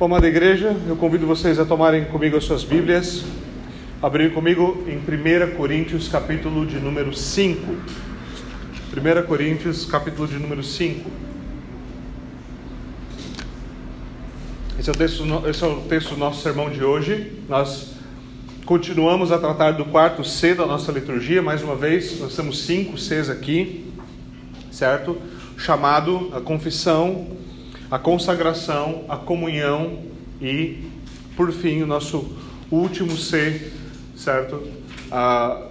Bom, amada igreja, eu convido vocês a tomarem comigo as suas Bíblias, abrirem comigo em 1 Coríntios, capítulo de número 5. 1 Coríntios, capítulo de número 5. Esse é, o texto, esse é o texto do nosso sermão de hoje. Nós continuamos a tratar do quarto C da nossa liturgia, mais uma vez, nós temos cinco Cs aqui, certo? Chamado a confissão, a consagração, a comunhão e, por fim, o nosso último C, certo? A,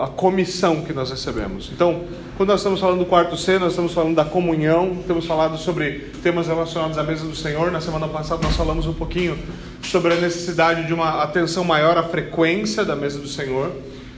a comissão que nós recebemos. Então, quando nós estamos falando do quarto C, nós estamos falando da comunhão, temos falado sobre temas relacionados à mesa do Senhor. Na semana passada nós falamos um pouquinho sobre a necessidade de uma atenção maior à frequência da mesa do Senhor.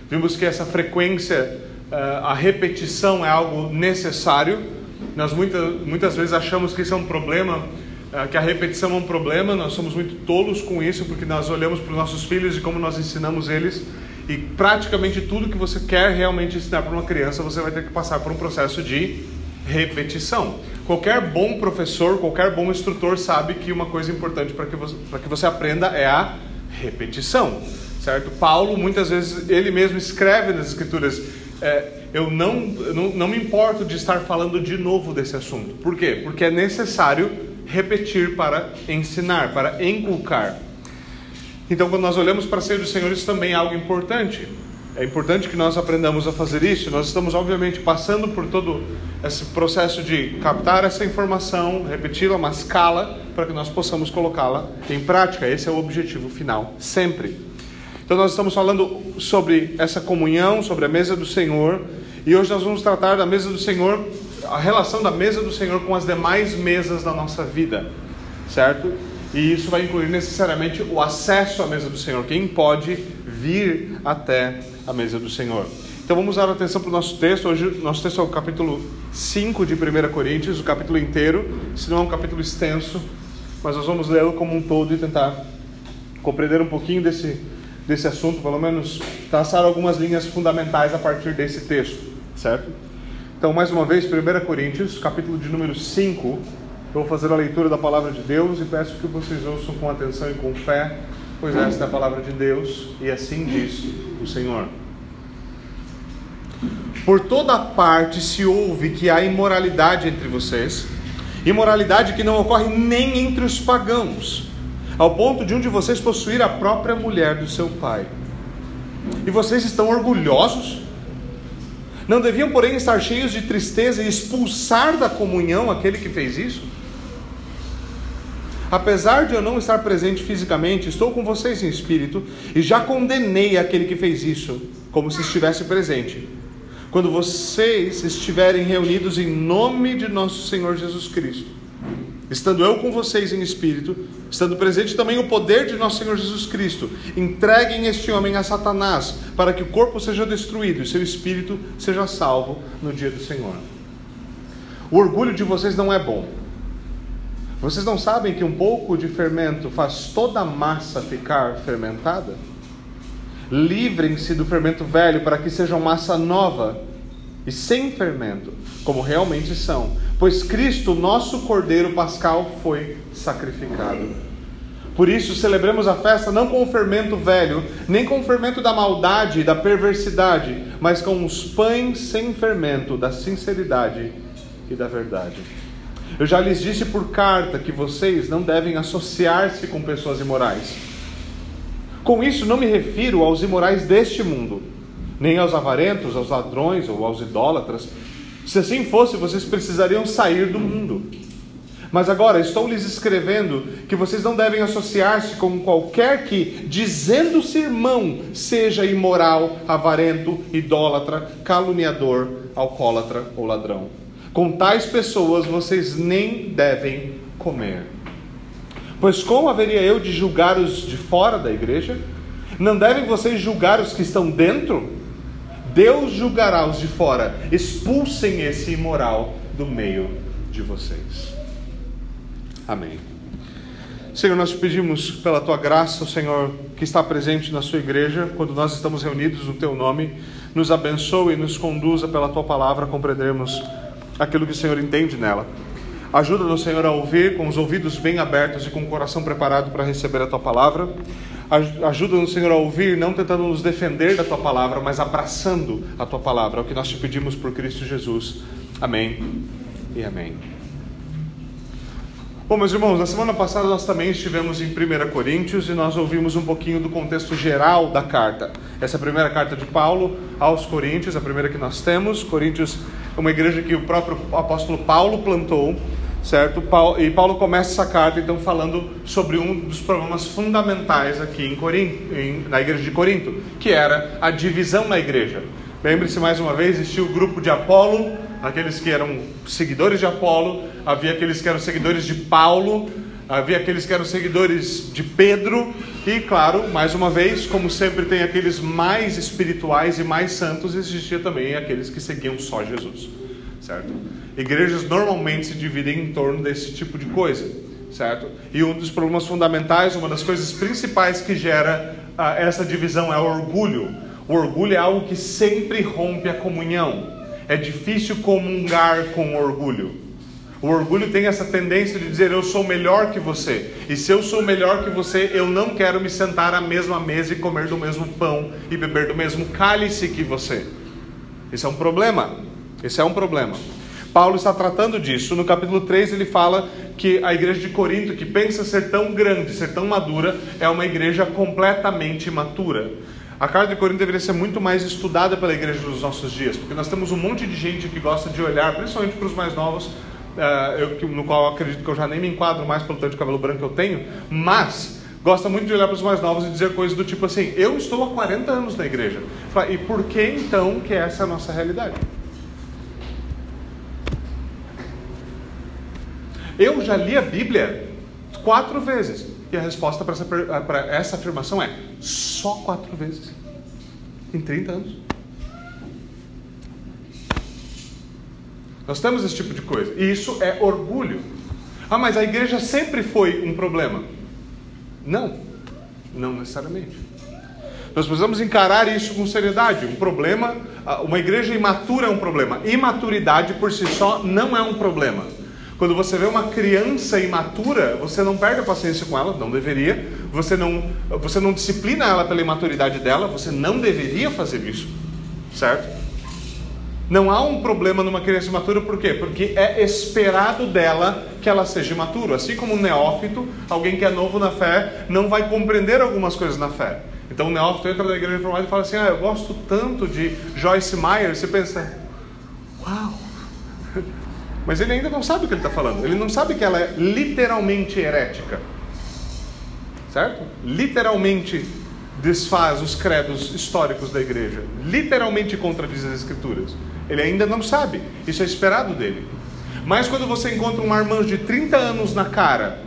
Vimos que essa frequência, eh, a repetição é algo necessário nós muitas, muitas vezes achamos que isso é um problema, é, que a repetição é um problema, nós somos muito tolos com isso, porque nós olhamos para os nossos filhos e como nós ensinamos eles, e praticamente tudo que você quer realmente ensinar para uma criança, você vai ter que passar por um processo de repetição. Qualquer bom professor, qualquer bom instrutor sabe que uma coisa importante para que, você, que você aprenda é a repetição, certo? Paulo, muitas vezes, ele mesmo escreve nas escrituras, é, eu não, não, não me importo de estar falando de novo desse assunto. Por quê? Porque é necessário repetir para ensinar, para inculcar. Então, quando nós olhamos para ser do Senhor, isso também é algo importante. É importante que nós aprendamos a fazer isso. Nós estamos, obviamente, passando por todo esse processo de captar essa informação, repeti-la, mascá-la, para que nós possamos colocá-la em prática. Esse é o objetivo final, sempre. Então, nós estamos falando sobre essa comunhão, sobre a mesa do Senhor, e hoje nós vamos tratar da mesa do Senhor, a relação da mesa do Senhor com as demais mesas da nossa vida, certo? E isso vai incluir necessariamente o acesso à mesa do Senhor, quem pode vir até a mesa do Senhor. Então vamos dar atenção para o nosso texto. Hoje, nosso texto é o capítulo 5 de 1 Coríntios, o capítulo inteiro. Se não é um capítulo extenso, mas nós vamos lê-lo como um todo e tentar compreender um pouquinho desse, desse assunto, pelo menos traçar algumas linhas fundamentais a partir desse texto certo? Então, mais uma vez, 1 Coríntios, capítulo de número 5. Eu vou fazer a leitura da palavra de Deus e peço que vocês ouçam com atenção e com fé, pois esta é a palavra de Deus e assim diz o Senhor. Por toda parte se ouve que há imoralidade entre vocês, imoralidade que não ocorre nem entre os pagãos, ao ponto de um de vocês possuir a própria mulher do seu pai. E vocês estão orgulhosos? Não deviam, porém, estar cheios de tristeza e expulsar da comunhão aquele que fez isso? Apesar de eu não estar presente fisicamente, estou com vocês em espírito e já condenei aquele que fez isso, como se estivesse presente. Quando vocês estiverem reunidos em nome de nosso Senhor Jesus Cristo, estando eu com vocês em espírito, estando presente também o poder de nosso Senhor Jesus Cristo, entreguem este homem a Satanás, para que o corpo seja destruído e seu espírito seja salvo no dia do Senhor. O orgulho de vocês não é bom. Vocês não sabem que um pouco de fermento faz toda a massa ficar fermentada? Livrem-se do fermento velho para que sejam massa nova e sem fermento, como realmente são pois Cristo, nosso Cordeiro Pascal, foi sacrificado. Por isso, celebremos a festa não com o fermento velho, nem com o fermento da maldade e da perversidade, mas com os pães sem fermento da sinceridade e da verdade. Eu já lhes disse por carta que vocês não devem associar-se com pessoas imorais. Com isso, não me refiro aos imorais deste mundo, nem aos avarentos, aos ladrões ou aos idólatras se assim fosse, vocês precisariam sair do mundo. Mas agora estou lhes escrevendo que vocês não devem associar-se com qualquer que, dizendo-se irmão, seja imoral, avarento, idólatra, caluniador, alcoólatra ou ladrão. Com tais pessoas vocês nem devem comer. Pois como haveria eu de julgar os de fora da igreja? Não devem vocês julgar os que estão dentro? Deus julgará os de fora. Expulsem esse imoral do meio de vocês. Amém. Senhor, nós te pedimos pela tua graça, Senhor, que está presente na sua igreja, quando nós estamos reunidos no teu nome, nos abençoe e nos conduza pela tua palavra compreendermos aquilo que o Senhor entende nela. Ajuda-nos, Senhor, a ouvir com os ouvidos bem abertos e com o coração preparado para receber a tua palavra. Ajuda-nos, Senhor, a ouvir, não tentando nos defender da tua palavra, mas abraçando a tua palavra. É o que nós te pedimos por Cristo Jesus. Amém e amém. Bom, meus irmãos, na semana passada nós também estivemos em 1 Coríntios e nós ouvimos um pouquinho do contexto geral da carta. Essa é a primeira carta de Paulo aos Coríntios, a primeira que nós temos. Coríntios é uma igreja que o próprio apóstolo Paulo plantou, certo? E Paulo começa essa carta então falando sobre um dos problemas fundamentais aqui em Corinto, em, na igreja de Corinto, que era a divisão na igreja. Lembre-se mais uma vez, existia o grupo de Apolo, aqueles que eram seguidores de Apolo, havia aqueles que eram seguidores de Paulo, havia aqueles que eram seguidores de Pedro, e claro, mais uma vez, como sempre tem aqueles mais espirituais e mais santos, existia também aqueles que seguiam só Jesus, certo? Igrejas normalmente se dividem em torno desse tipo de coisa, certo? E um dos problemas fundamentais, uma das coisas principais que gera uh, essa divisão é o orgulho. O orgulho é algo que sempre rompe a comunhão. É difícil comungar com orgulho. O orgulho tem essa tendência de dizer eu sou melhor que você. E se eu sou melhor que você, eu não quero me sentar à mesma mesa e comer do mesmo pão e beber do mesmo cálice que você. Esse é um problema. Esse é um problema. Paulo está tratando disso. No capítulo 3 ele fala que a igreja de Corinto, que pensa ser tão grande, ser tão madura, é uma igreja completamente imatura. A carta de Corinto deveria ser muito mais estudada pela igreja dos nossos dias, porque nós temos um monte de gente que gosta de olhar, principalmente para os mais novos, uh, eu, no qual eu acredito que eu já nem me enquadro mais pelo tanto de cabelo branco que eu tenho, mas gosta muito de olhar para os mais novos e dizer coisas do tipo assim: eu estou há 40 anos na igreja. E por que então que essa é a nossa realidade? Eu já li a Bíblia quatro vezes. E a resposta para essa, essa afirmação é: só quatro vezes. Em 30 anos. Nós temos esse tipo de coisa. E isso é orgulho. Ah, mas a igreja sempre foi um problema. Não, não necessariamente. Nós precisamos encarar isso com seriedade. Um problema, uma igreja imatura é um problema. Imaturidade por si só não é um problema. Quando você vê uma criança imatura, você não perde a paciência com ela, não deveria. Você não, você não disciplina ela pela imaturidade dela, você não deveria fazer isso, certo? Não há um problema numa criança imatura, por quê? Porque é esperado dela que ela seja imatura. Assim como um neófito, alguém que é novo na fé, não vai compreender algumas coisas na fé. Então o neófito entra na igreja reformada e fala assim: Ah, eu gosto tanto de Joyce Meyer. Você pensa, uau! Mas ele ainda não sabe o que ele está falando. Ele não sabe que ela é literalmente herética. Certo? Literalmente desfaz os credos históricos da igreja. Literalmente contradiz as escrituras. Ele ainda não sabe. Isso é esperado dele. Mas quando você encontra um marmanjo de 30 anos na cara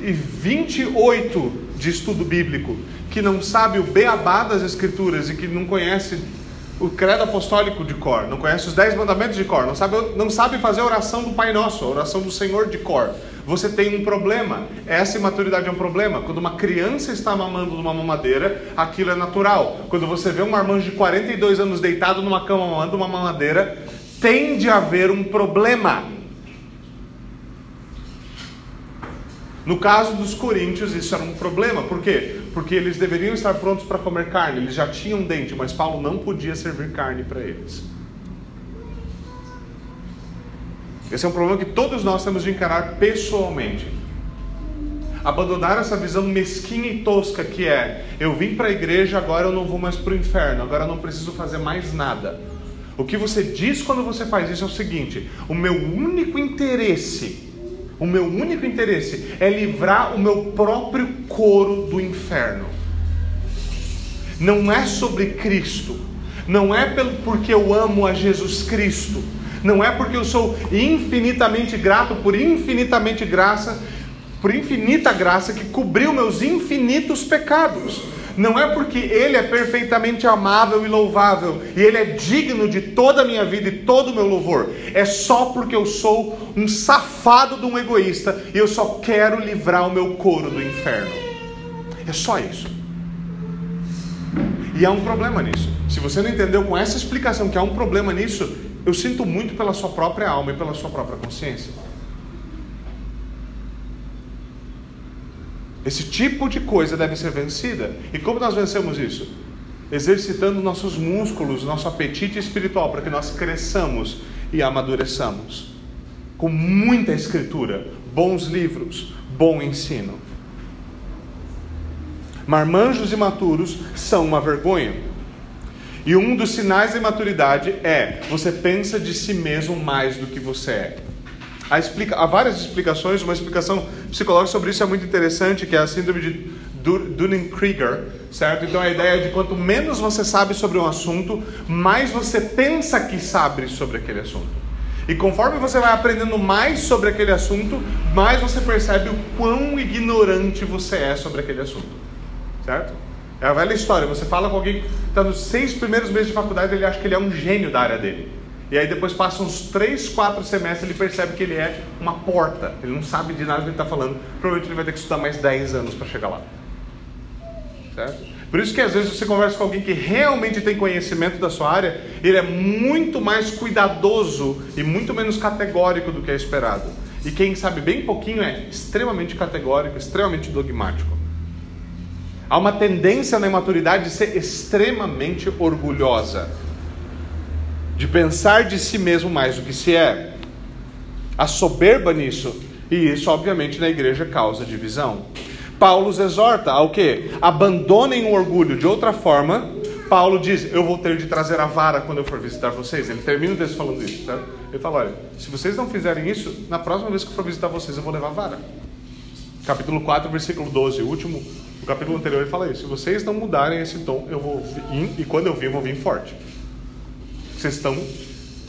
e 28 de estudo bíblico, que não sabe o beabá das escrituras e que não conhece o credo apostólico de cor, não conhece os dez mandamentos de cor, não sabe, não sabe fazer a oração do Pai Nosso, a oração do Senhor de cor, você tem um problema. Essa imaturidade é um problema. Quando uma criança está mamando numa mamadeira, aquilo é natural. Quando você vê um marmanjo de 42 anos deitado numa cama mamando uma mamadeira, tende a haver um problema. No caso dos coríntios, isso era um problema. Por quê? Porque eles deveriam estar prontos para comer carne. Eles já tinham dente, mas Paulo não podia servir carne para eles. Esse é um problema que todos nós temos de encarar pessoalmente. Abandonar essa visão mesquinha e tosca que é: eu vim para a igreja, agora eu não vou mais para o inferno, agora eu não preciso fazer mais nada. O que você diz quando você faz isso é o seguinte: o meu único interesse o meu único interesse é livrar o meu próprio coro do inferno. Não é sobre Cristo. Não é pelo, porque eu amo a Jesus Cristo. Não é porque eu sou infinitamente grato por infinitamente graça, por infinita graça que cobriu meus infinitos pecados. Não é porque Ele é perfeitamente amável e louvável e Ele é digno de toda a minha vida e todo o meu louvor. É só porque eu sou um safado de um egoísta e eu só quero livrar o meu couro do inferno. É só isso. E há um problema nisso. Se você não entendeu com essa explicação que há um problema nisso, eu sinto muito pela sua própria alma e pela sua própria consciência. Esse tipo de coisa deve ser vencida. E como nós vencemos isso? Exercitando nossos músculos, nosso apetite espiritual, para que nós cresçamos e amadureçamos. Com muita escritura, bons livros, bom ensino. Marmanjos imaturos são uma vergonha. E um dos sinais de maturidade é você pensa de si mesmo mais do que você é. Há, explica, há várias explicações, uma explicação psicológica sobre isso é muito interessante, que é a síndrome de Dunning-Krieger, certo? Então a ideia é de quanto menos você sabe sobre um assunto, mais você pensa que sabe sobre aquele assunto. E conforme você vai aprendendo mais sobre aquele assunto, mais você percebe o quão ignorante você é sobre aquele assunto. Certo? É a velha história. Você fala com alguém que está nos seis primeiros meses de faculdade, ele acha que ele é um gênio da área dele. E aí depois passa uns três, quatro semestres, ele percebe que ele é uma porta. Ele não sabe de nada do que ele está falando. Provavelmente ele vai ter que estudar mais 10 anos para chegar lá. Certo? Por isso que às vezes você conversa com alguém que realmente tem conhecimento da sua área, ele é muito mais cuidadoso e muito menos categórico do que é esperado. E quem sabe bem pouquinho é extremamente categórico, extremamente dogmático. Há uma tendência na imaturidade de ser extremamente orgulhosa, de pensar de si mesmo mais do que se é. A soberba nisso, e isso obviamente na igreja causa divisão. Paulo os exorta ao que? Abandonem o orgulho. De outra forma, Paulo diz: Eu vou ter de trazer a vara quando eu for visitar vocês. Ele termina o texto falando isso. Tá? Ele fala: Olha, se vocês não fizerem isso, na próxima vez que eu for visitar vocês, eu vou levar a vara. Capítulo 4, versículo 12, o último no capítulo anterior ele fala isso. Se vocês não mudarem esse tom, eu vou vir, e quando eu vir, eu vou vir forte. Vocês estão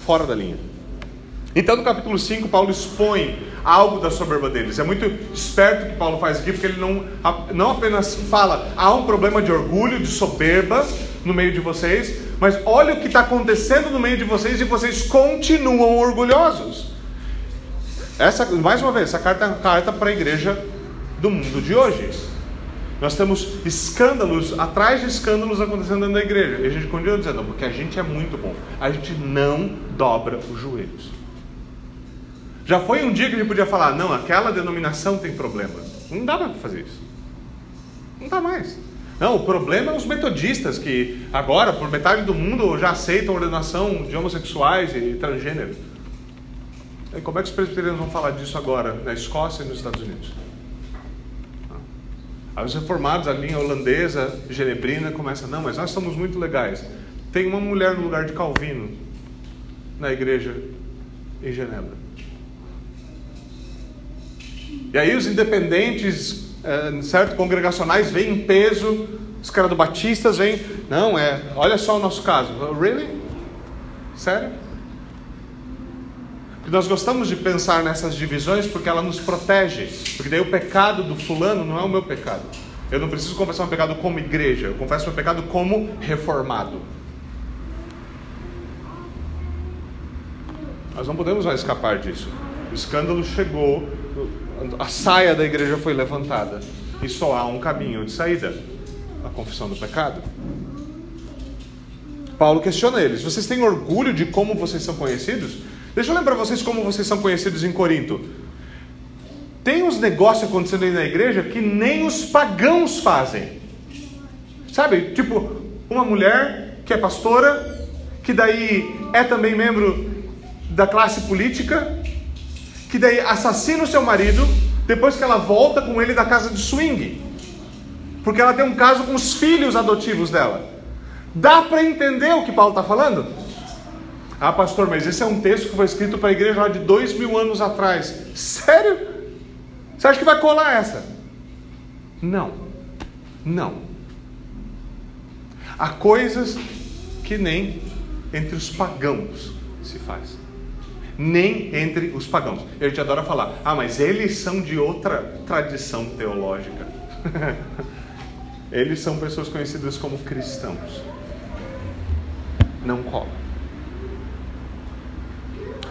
fora da linha. Então, no capítulo 5, Paulo expõe algo da soberba deles. É muito esperto que Paulo faz aqui, porque ele não, não apenas fala, há um problema de orgulho, de soberba no meio de vocês, mas olha o que está acontecendo no meio de vocês e vocês continuam orgulhosos. Essa, mais uma vez, essa carta é uma carta para a igreja do mundo de hoje. Nós temos escândalos, atrás de escândalos acontecendo dentro da igreja. E a gente continua dizendo, porque a gente é muito bom. A gente não dobra os joelhos. Já foi um dia que a gente podia falar, não, aquela denominação tem problema. Não dá para fazer isso. Não dá mais. Não, o problema é os metodistas que agora, por metade do mundo, já aceitam ordenação de homossexuais e transgênero. E como é que os presbiterianos vão falar disso agora na Escócia e nos Estados Unidos? Aí os reformados, a linha holandesa, genebrina, começa, não, mas nós somos muito legais. Tem uma mulher no lugar de Calvino na igreja em Genebra. E aí os independentes, é, certo, congregacionais vêm em peso, os caras do Batistas vêm, não, é, olha só o nosso caso. Really? Sério? Porque nós gostamos de pensar nessas divisões porque ela nos protege. Porque daí o pecado do fulano não é o meu pecado. Eu não preciso confessar um pecado como igreja, eu confesso meu pecado como reformado. Nós não podemos mais escapar disso. O escândalo chegou, a saia da igreja foi levantada. E só há um caminho de saída: a confissão do pecado. Paulo questiona eles: vocês têm orgulho de como vocês são conhecidos? Deixa eu lembrar vocês como vocês são conhecidos em Corinto. Tem uns negócios acontecendo aí na igreja que nem os pagãos fazem. Sabe? Tipo, uma mulher que é pastora, que daí é também membro da classe política, que daí assassina o seu marido depois que ela volta com ele da casa de swing. Porque ela tem um caso com os filhos adotivos dela. Dá para entender o que Paulo está falando? Ah, pastor, mas esse é um texto que foi escrito para a igreja lá de dois mil anos atrás. Sério? Você acha que vai colar essa? Não. Não. Há coisas que nem entre os pagãos se faz. Nem entre os pagãos. E a gente adora falar, ah, mas eles são de outra tradição teológica. eles são pessoas conhecidas como cristãos. Não cola.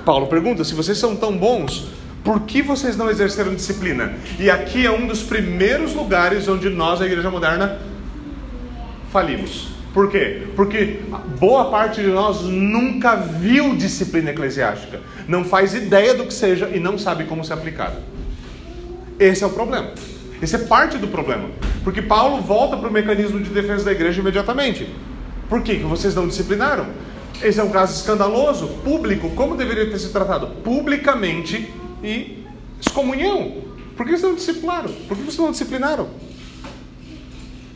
Paulo pergunta: se vocês são tão bons, por que vocês não exerceram disciplina? E aqui é um dos primeiros lugares onde nós, a igreja moderna, falimos. Por quê? Porque boa parte de nós nunca viu disciplina eclesiástica, não faz ideia do que seja e não sabe como ser aplicada. Esse é o problema. Esse é parte do problema. Porque Paulo volta para o mecanismo de defesa da igreja imediatamente. Por quê? Que vocês não disciplinaram. Esse é um caso escandaloso, público. Como deveria ter sido tratado? Publicamente e excomunhão. Por que vocês não disciplinaram? Por que vocês não disciplinaram?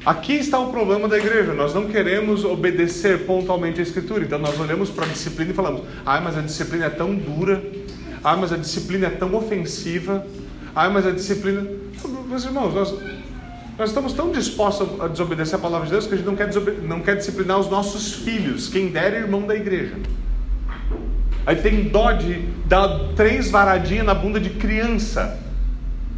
Aqui está o problema da igreja. Nós não queremos obedecer pontualmente a Escritura. Então nós olhamos para a disciplina e falamos: ah, mas a disciplina é tão dura. Ah, mas a disciplina é tão ofensiva. Ah, mas a disciplina. Meus irmãos, nós, nós estamos tão dispostos a desobedecer a palavra de Deus que a gente não quer, não quer disciplinar os nossos filhos. Quem der é irmão da igreja. Aí tem dó de dar três varadinhas na bunda de criança.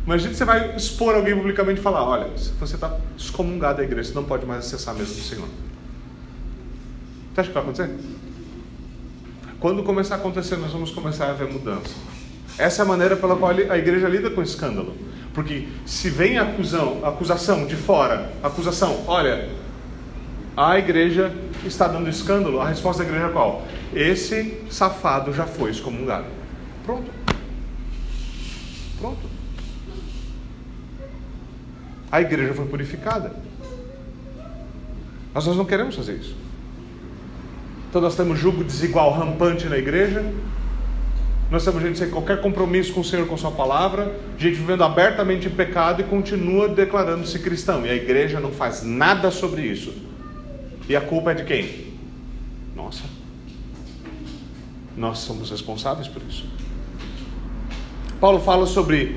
Imagina você vai expor alguém publicamente e falar: olha, você está excomungado da igreja, você não pode mais acessar a mesa do Senhor. Você acha que vai acontecer? Quando começar a acontecer, nós vamos começar a ver mudança. Essa é a maneira pela qual a igreja lida com escândalo. Porque se vem acusão, acusação de fora, acusação, olha, a igreja está dando escândalo, a resposta da igreja é qual? Esse safado já foi excomungado. Pronto. Pronto a igreja foi purificada. Mas nós não queremos fazer isso. Então nós temos julgo desigual rampante na igreja. Nós temos gente sem qualquer compromisso com o Senhor, com Sua palavra, gente vivendo abertamente em pecado e continua declarando-se cristão. E a igreja não faz nada sobre isso. E a culpa é de quem? Nossa. Nós somos responsáveis por isso. Paulo fala sobre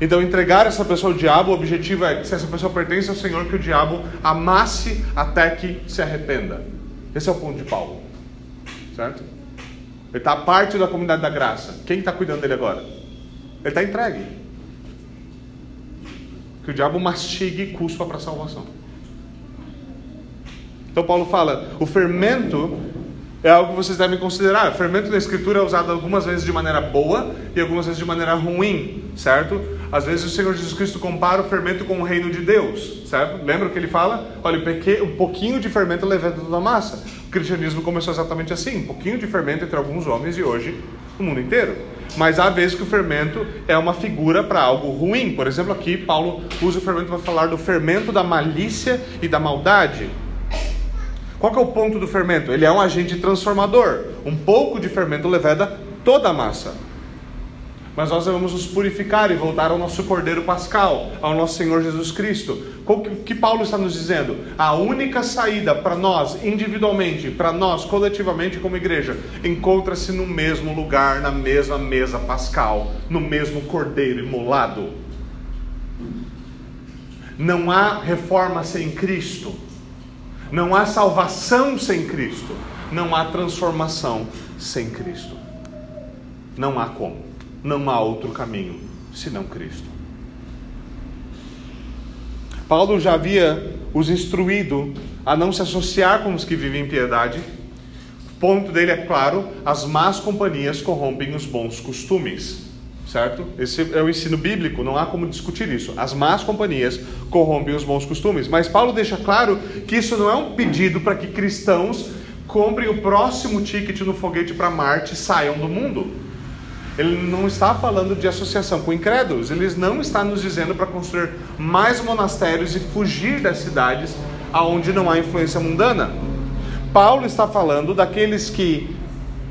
então, entregar essa pessoa ao diabo, o objetivo é se essa pessoa pertence ao Senhor, que o diabo amasse até que se arrependa. Esse é o ponto de Paulo. Certo? Ele está parte da comunidade da graça. Quem está cuidando dele agora? Ele está entregue. Que o diabo mastigue e cuspa para a salvação. Então Paulo fala: o fermento é algo que vocês devem considerar. O fermento na escritura é usado algumas vezes de maneira boa e algumas vezes de maneira ruim, certo? Às vezes o Senhor Jesus Cristo compara o fermento com o reino de Deus, certo? Lembra o que ele fala? Olha, um pouquinho de fermento levanta toda a massa. O cristianismo começou exatamente assim, um pouquinho de fermento entre alguns homens e hoje o mundo inteiro. Mas há vezes que o fermento é uma figura para algo ruim. Por exemplo, aqui Paulo usa o fermento para falar do fermento da malícia e da maldade. Qual é o ponto do fermento? Ele é um agente transformador. Um pouco de fermento leveda toda a massa mas nós devemos nos purificar e voltar ao nosso Cordeiro Pascal, ao nosso Senhor Jesus Cristo. O que Paulo está nos dizendo? A única saída para nós, individualmente, para nós, coletivamente, como igreja, encontra-se no mesmo lugar, na mesma mesa pascal, no mesmo Cordeiro imolado. Não há reforma sem Cristo, não há salvação sem Cristo, não há transformação sem Cristo. Não há como. Não há outro caminho senão Cristo. Paulo já havia os instruído a não se associar com os que vivem em piedade. O ponto dele é claro: as más companhias corrompem os bons costumes. Certo? Esse é o ensino bíblico, não há como discutir isso. As más companhias corrompem os bons costumes. Mas Paulo deixa claro que isso não é um pedido para que cristãos comprem o próximo ticket no foguete para Marte e saiam do mundo. Ele não está falando de associação com incrédulos, ele não está nos dizendo para construir mais monastérios e fugir das cidades aonde não há influência mundana. Paulo está falando daqueles que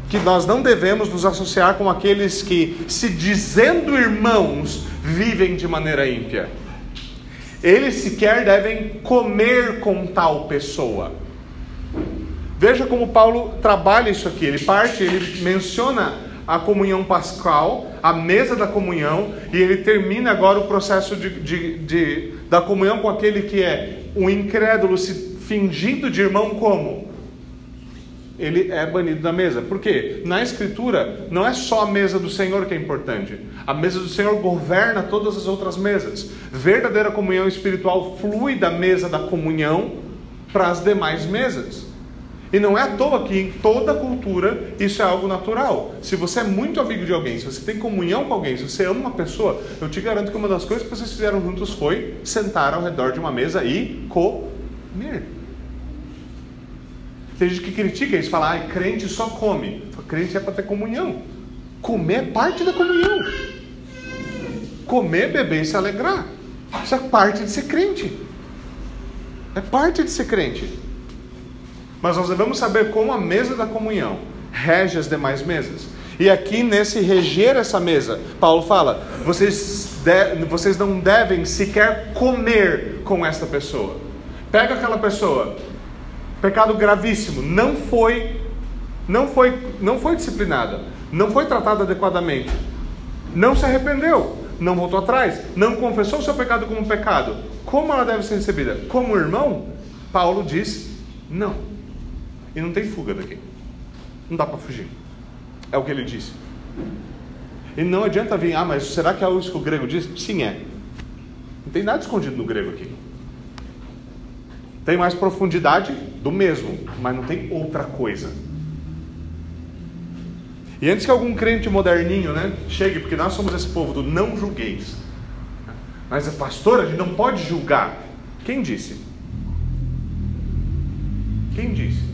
que nós não devemos nos associar com aqueles que, se dizendo irmãos, vivem de maneira ímpia. Eles sequer devem comer com tal pessoa. Veja como Paulo trabalha isso aqui. Ele parte, ele menciona a comunhão pascal, a mesa da comunhão, e ele termina agora o processo de, de, de da comunhão com aquele que é um incrédulo se fingindo de irmão como? Ele é banido da mesa. Por quê? Na Escritura, não é só a mesa do Senhor que é importante. A mesa do Senhor governa todas as outras mesas. Verdadeira comunhão espiritual flui da mesa da comunhão para as demais mesas. E não é à toa que em toda cultura isso é algo natural. Se você é muito amigo de alguém, se você tem comunhão com alguém, se você ama uma pessoa, eu te garanto que uma das coisas que vocês fizeram juntos foi sentar ao redor de uma mesa e comer. Tem gente que critica isso, fala, ah, crente só come. Crente é para ter comunhão. Comer é parte da comunhão. Comer, beber e se alegrar. Isso é parte de ser crente. É parte de ser crente. Mas nós devemos saber como a mesa da comunhão rege as demais mesas. E aqui, nesse reger essa mesa, Paulo fala: vocês, de, vocês não devem sequer comer com esta pessoa. Pega aquela pessoa, pecado gravíssimo, não foi, não foi, não foi disciplinada, não foi tratada adequadamente, não se arrependeu, não voltou atrás, não confessou o seu pecado como pecado. Como ela deve ser recebida? Como irmão? Paulo diz: não. E não tem fuga daqui. Não dá para fugir. É o que ele disse. E não adianta vir, ah, mas será que é isso que o grego diz? Sim, é. Não tem nada escondido no grego aqui. Tem mais profundidade do mesmo, mas não tem outra coisa. E antes que algum crente moderninho, né, chegue, porque nós somos esse povo do não julgueis. Mas a pastora, a gente não pode julgar. Quem disse? Quem disse?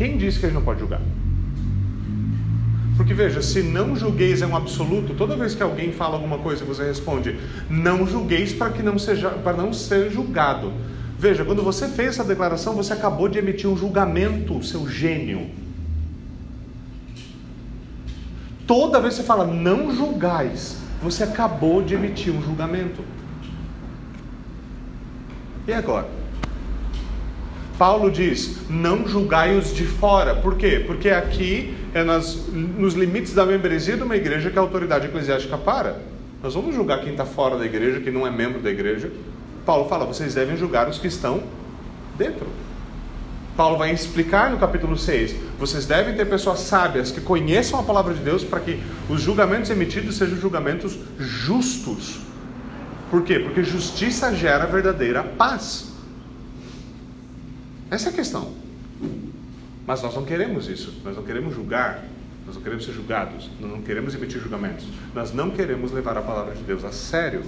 Quem disse que a gente não pode julgar? Porque veja, se não julgueis é um absoluto, toda vez que alguém fala alguma coisa e você responde, não julgueis para que não seja para não ser julgado. Veja, quando você fez essa declaração, você acabou de emitir um julgamento, seu gênio. Toda vez que você fala não julgais, você acabou de emitir um julgamento. E agora? Paulo diz: não julgai os de fora. Por quê? Porque aqui é nas, nos limites da membresia de uma igreja que a autoridade eclesiástica para. Nós vamos julgar quem está fora da igreja, quem não é membro da igreja. Paulo fala: vocês devem julgar os que estão dentro. Paulo vai explicar no capítulo 6: vocês devem ter pessoas sábias que conheçam a palavra de Deus para que os julgamentos emitidos sejam julgamentos justos. Por quê? Porque justiça gera verdadeira paz. Essa é a questão. Mas nós não queremos isso. Nós não queremos julgar. Nós não queremos ser julgados. Nós não queremos emitir julgamentos. Nós não queremos levar a palavra de Deus a sério.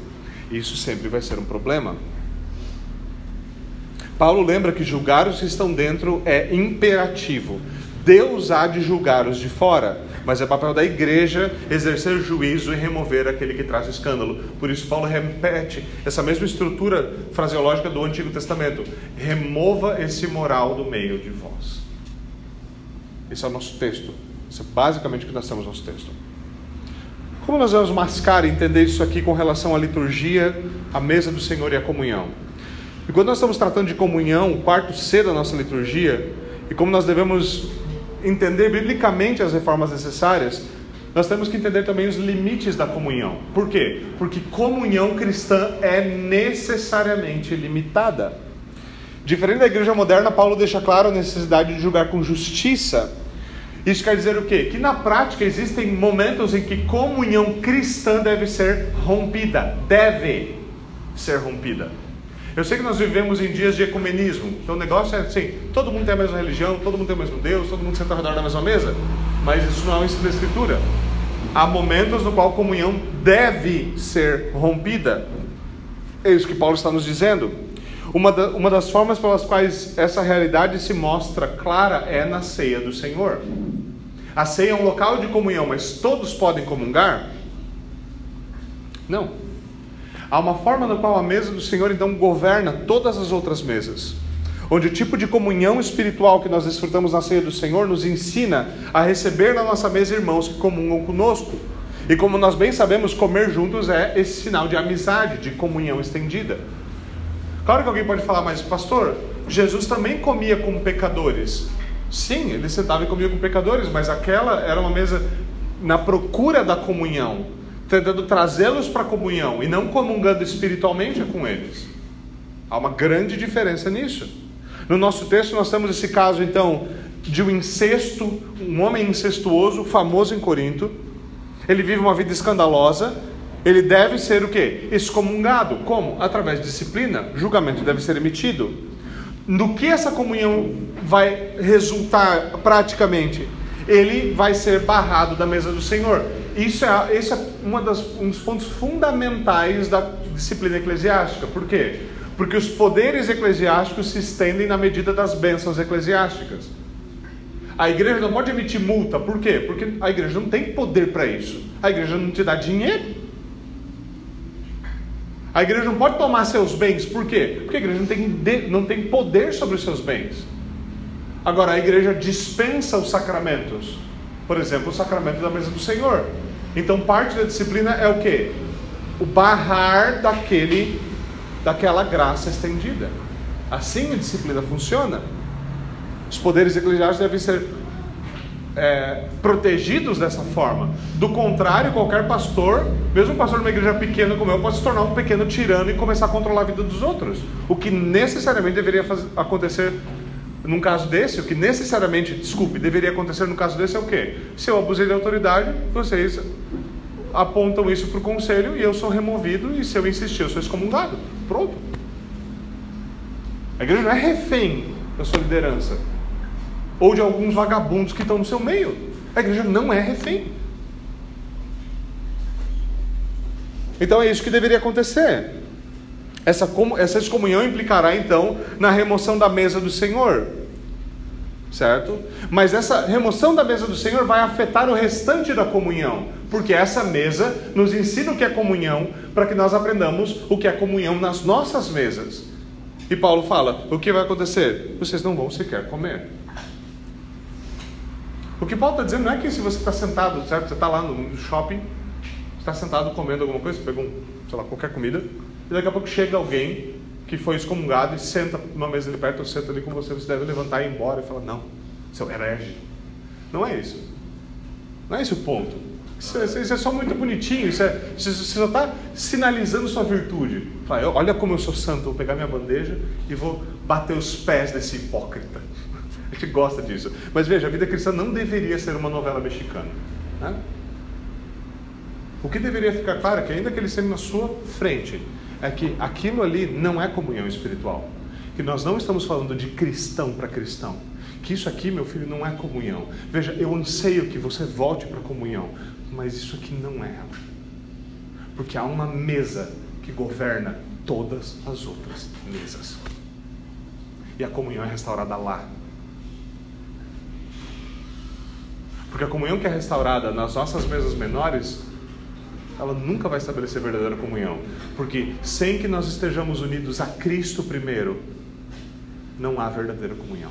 Isso sempre vai ser um problema. Paulo lembra que julgar os que estão dentro é imperativo. Deus há de julgar os de fora mas é papel da igreja exercer juízo e remover aquele que traz o escândalo. Por isso, Paulo repete essa mesma estrutura fraseológica do Antigo Testamento: remova esse moral do meio de vós. Esse é o nosso texto. Isso é basicamente o que nós temos no nosso texto. Como nós vamos mascar e entender isso aqui com relação à liturgia, à mesa do Senhor e à comunhão? E quando nós estamos tratando de comunhão, o quarto C da nossa liturgia, e como nós devemos entender biblicamente as reformas necessárias, nós temos que entender também os limites da comunhão. Por quê? Porque comunhão cristã é necessariamente limitada. Diferente da igreja moderna, Paulo deixa claro a necessidade de julgar com justiça. Isso quer dizer o quê? Que na prática existem momentos em que comunhão cristã deve ser rompida, deve ser rompida. Eu sei que nós vivemos em dias de ecumenismo, então o negócio é assim: todo mundo tem a mesma religião, todo mundo tem o mesmo Deus, todo mundo senta ao redor da mesma mesa, mas isso não é um ensino da Escritura. Há momentos no qual a comunhão deve ser rompida. É isso que Paulo está nos dizendo. Uma, da, uma das formas pelas quais essa realidade se mostra clara é na ceia do Senhor. A ceia é um local de comunhão, mas todos podem comungar? Não. Há uma forma na qual a mesa do Senhor então governa todas as outras mesas. Onde o tipo de comunhão espiritual que nós desfrutamos na ceia do Senhor nos ensina a receber na nossa mesa irmãos que comungam conosco. E como nós bem sabemos, comer juntos é esse sinal de amizade, de comunhão estendida. Claro que alguém pode falar, mas pastor, Jesus também comia com pecadores. Sim, ele sentava e comia com pecadores, mas aquela era uma mesa na procura da comunhão tentando trazê-los para a comunhão e não comungando espiritualmente com eles. Há uma grande diferença nisso. No nosso texto, nós temos esse caso, então, de um incesto, um homem incestuoso, famoso em Corinto. Ele vive uma vida escandalosa. Ele deve ser o quê? Excomungado. Como? Através de disciplina. Julgamento deve ser emitido. No que essa comunhão vai resultar praticamente? Ele vai ser barrado da mesa do Senhor. Isso é, é uma das, um dos pontos fundamentais da disciplina eclesiástica. Por quê? Porque os poderes eclesiásticos se estendem na medida das bênçãos eclesiásticas. A igreja não pode emitir multa, por quê? Porque a igreja não tem poder para isso. A igreja não te dá dinheiro. A igreja não pode tomar seus bens, por quê? Porque a igreja não tem, não tem poder sobre os seus bens. Agora, a igreja dispensa os sacramentos. Por exemplo, o sacramento da mesa do Senhor. Então, parte da disciplina é o quê? O barrar daquele, daquela graça estendida. Assim a disciplina funciona. Os poderes eclesiásticos devem ser é, protegidos dessa forma. Do contrário, qualquer pastor, mesmo um pastor de uma igreja pequena como eu, pode se tornar um pequeno tirano e começar a controlar a vida dos outros. O que necessariamente deveria fazer, acontecer num caso desse, o que necessariamente, desculpe, deveria acontecer no caso desse é o quê? Se eu abusei de autoridade, vocês apontam isso para o conselho e eu sou removido, e se eu insistir, eu sou excomungado. Pronto. A igreja não é refém da sua liderança ou de alguns vagabundos que estão no seu meio. A igreja não é refém. Então é isso que deveria acontecer. Essa, essa excomunhão implicará então na remoção da mesa do Senhor. Certo? Mas essa remoção da mesa do Senhor vai afetar o restante da comunhão, porque essa mesa nos ensina o que é comunhão, para que nós aprendamos o que é comunhão nas nossas mesas. E Paulo fala: o que vai acontecer? Vocês não vão sequer comer. O que Paulo está dizendo não é que se você está sentado, certo? Você está lá no shopping, está sentado comendo alguma coisa, pegou, sei lá, qualquer comida, e daqui a pouco chega alguém que foi excomungado e senta numa mesa ali perto, ou senta ali com você, você deve levantar e ir embora e falar, não, seu herege. Não é isso. Não é esse o ponto. Isso, é, isso é só muito bonitinho, isso é, você só está sinalizando sua virtude. Fala, olha como eu sou santo, vou pegar minha bandeja e vou bater os pés desse hipócrita. A gente gosta disso. Mas veja, a vida cristã não deveria ser uma novela mexicana. Né? O que deveria ficar claro é que, ainda que ele esteja na sua frente, é que aquilo ali não é comunhão espiritual. Que nós não estamos falando de cristão para cristão. Que isso aqui, meu filho, não é comunhão. Veja, eu anseio que você volte para a comunhão, mas isso aqui não é. Porque há uma mesa que governa todas as outras mesas. E a comunhão é restaurada lá. Porque a comunhão que é restaurada nas nossas mesas menores ela nunca vai estabelecer verdadeira comunhão. Porque sem que nós estejamos unidos a Cristo primeiro, não há verdadeira comunhão.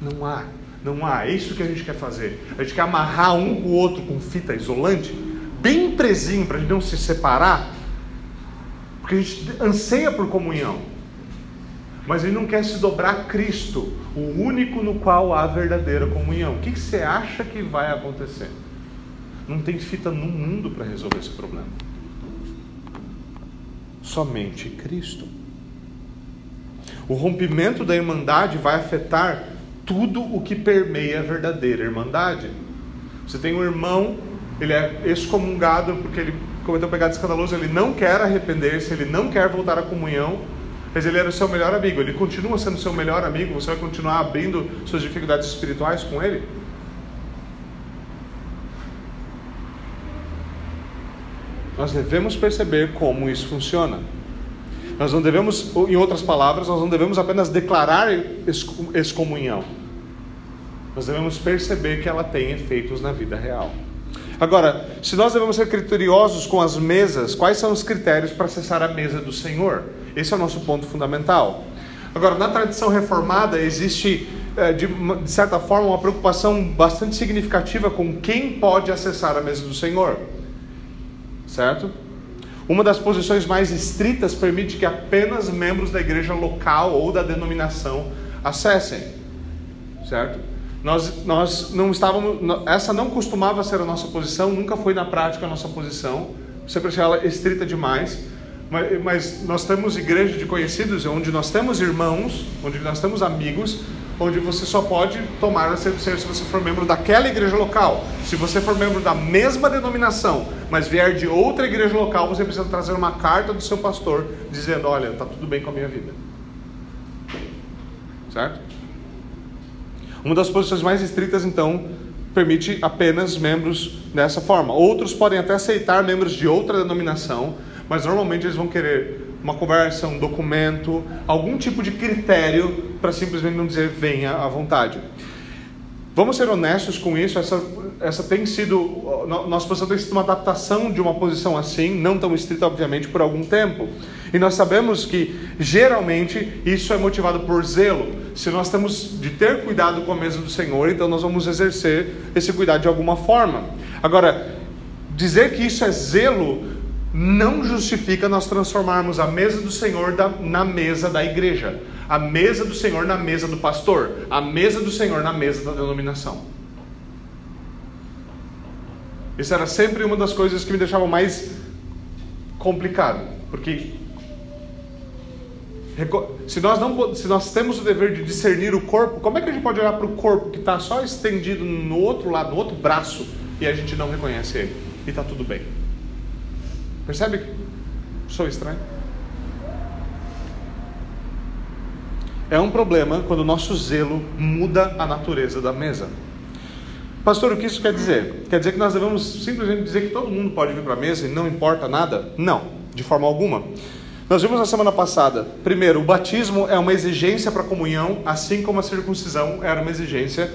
Não há, não há. É isso que a gente quer fazer. A gente quer amarrar um com o outro com fita isolante, bem presinho, para a gente não se separar, porque a gente anseia por comunhão. Mas ele não quer se dobrar a Cristo, o único no qual há verdadeira comunhão. O que, que você acha que vai acontecer? Não tem fita no mundo para resolver esse problema. Somente Cristo. O rompimento da irmandade vai afetar tudo o que permeia a verdadeira irmandade. Você tem um irmão, ele é excomungado porque ele cometeu um pecado escandaloso, ele não quer arrepender-se, ele não quer voltar à comunhão, mas ele era o seu melhor amigo, ele continua sendo seu melhor amigo, você vai continuar abrindo suas dificuldades espirituais com ele? Nós devemos perceber como isso funciona. Nós não devemos, em outras palavras, nós não devemos apenas declarar excomunhão. Nós devemos perceber que ela tem efeitos na vida real. Agora, se nós devemos ser criteriosos com as mesas, quais são os critérios para acessar a mesa do Senhor? Esse é o nosso ponto fundamental. Agora, na tradição reformada, existe, eh, de, certa forma, uma preocupação bastante significativa com quem pode acessar a mesa do Senhor certo? Uma das posições mais estritas permite que apenas membros da igreja local ou da denominação acessem, certo? Nós, nós não estávamos, essa não costumava ser a nossa posição, nunca foi na prática a nossa posição, sempre achei ela estrita demais, mas, mas nós temos igreja de conhecidos, onde nós temos irmãos, onde nós temos amigos, onde você só pode tomar a ceia se você for membro daquela igreja local. Se você for membro da mesma denominação, mas vier de outra igreja local, você precisa trazer uma carta do seu pastor dizendo: Olha, está tudo bem com a minha vida. Certo? Uma das posições mais estritas, então, permite apenas membros dessa forma. Outros podem até aceitar membros de outra denominação, mas normalmente eles vão querer uma conversa, um documento, algum tipo de critério para simplesmente não dizer venha à vontade. Vamos ser honestos com isso, essa, essa tem sido, nossa posição tem sido uma adaptação de uma posição assim, não tão estrita, obviamente, por algum tempo. E nós sabemos que, geralmente, isso é motivado por zelo. Se nós temos de ter cuidado com a mesa do Senhor, então nós vamos exercer esse cuidado de alguma forma. Agora, dizer que isso é zelo não justifica nós transformarmos a mesa do Senhor da, na mesa da igreja, a mesa do Senhor na mesa do pastor, a mesa do Senhor na mesa da denominação. Isso era sempre uma das coisas que me deixava mais complicado, porque se nós, não, se nós temos o dever de discernir o corpo, como é que a gente pode olhar para o corpo que está só estendido no outro lado, no outro braço, e a gente não reconhece ele? E está tudo bem. Percebe sou estranho? É um problema quando o nosso zelo muda a natureza da mesa. Pastor, o que isso quer dizer? Quer dizer que nós devemos simplesmente dizer que todo mundo pode vir para a mesa e não importa nada? Não, de forma alguma. Nós vimos na semana passada, primeiro, o batismo é uma exigência para a comunhão, assim como a circuncisão era uma exigência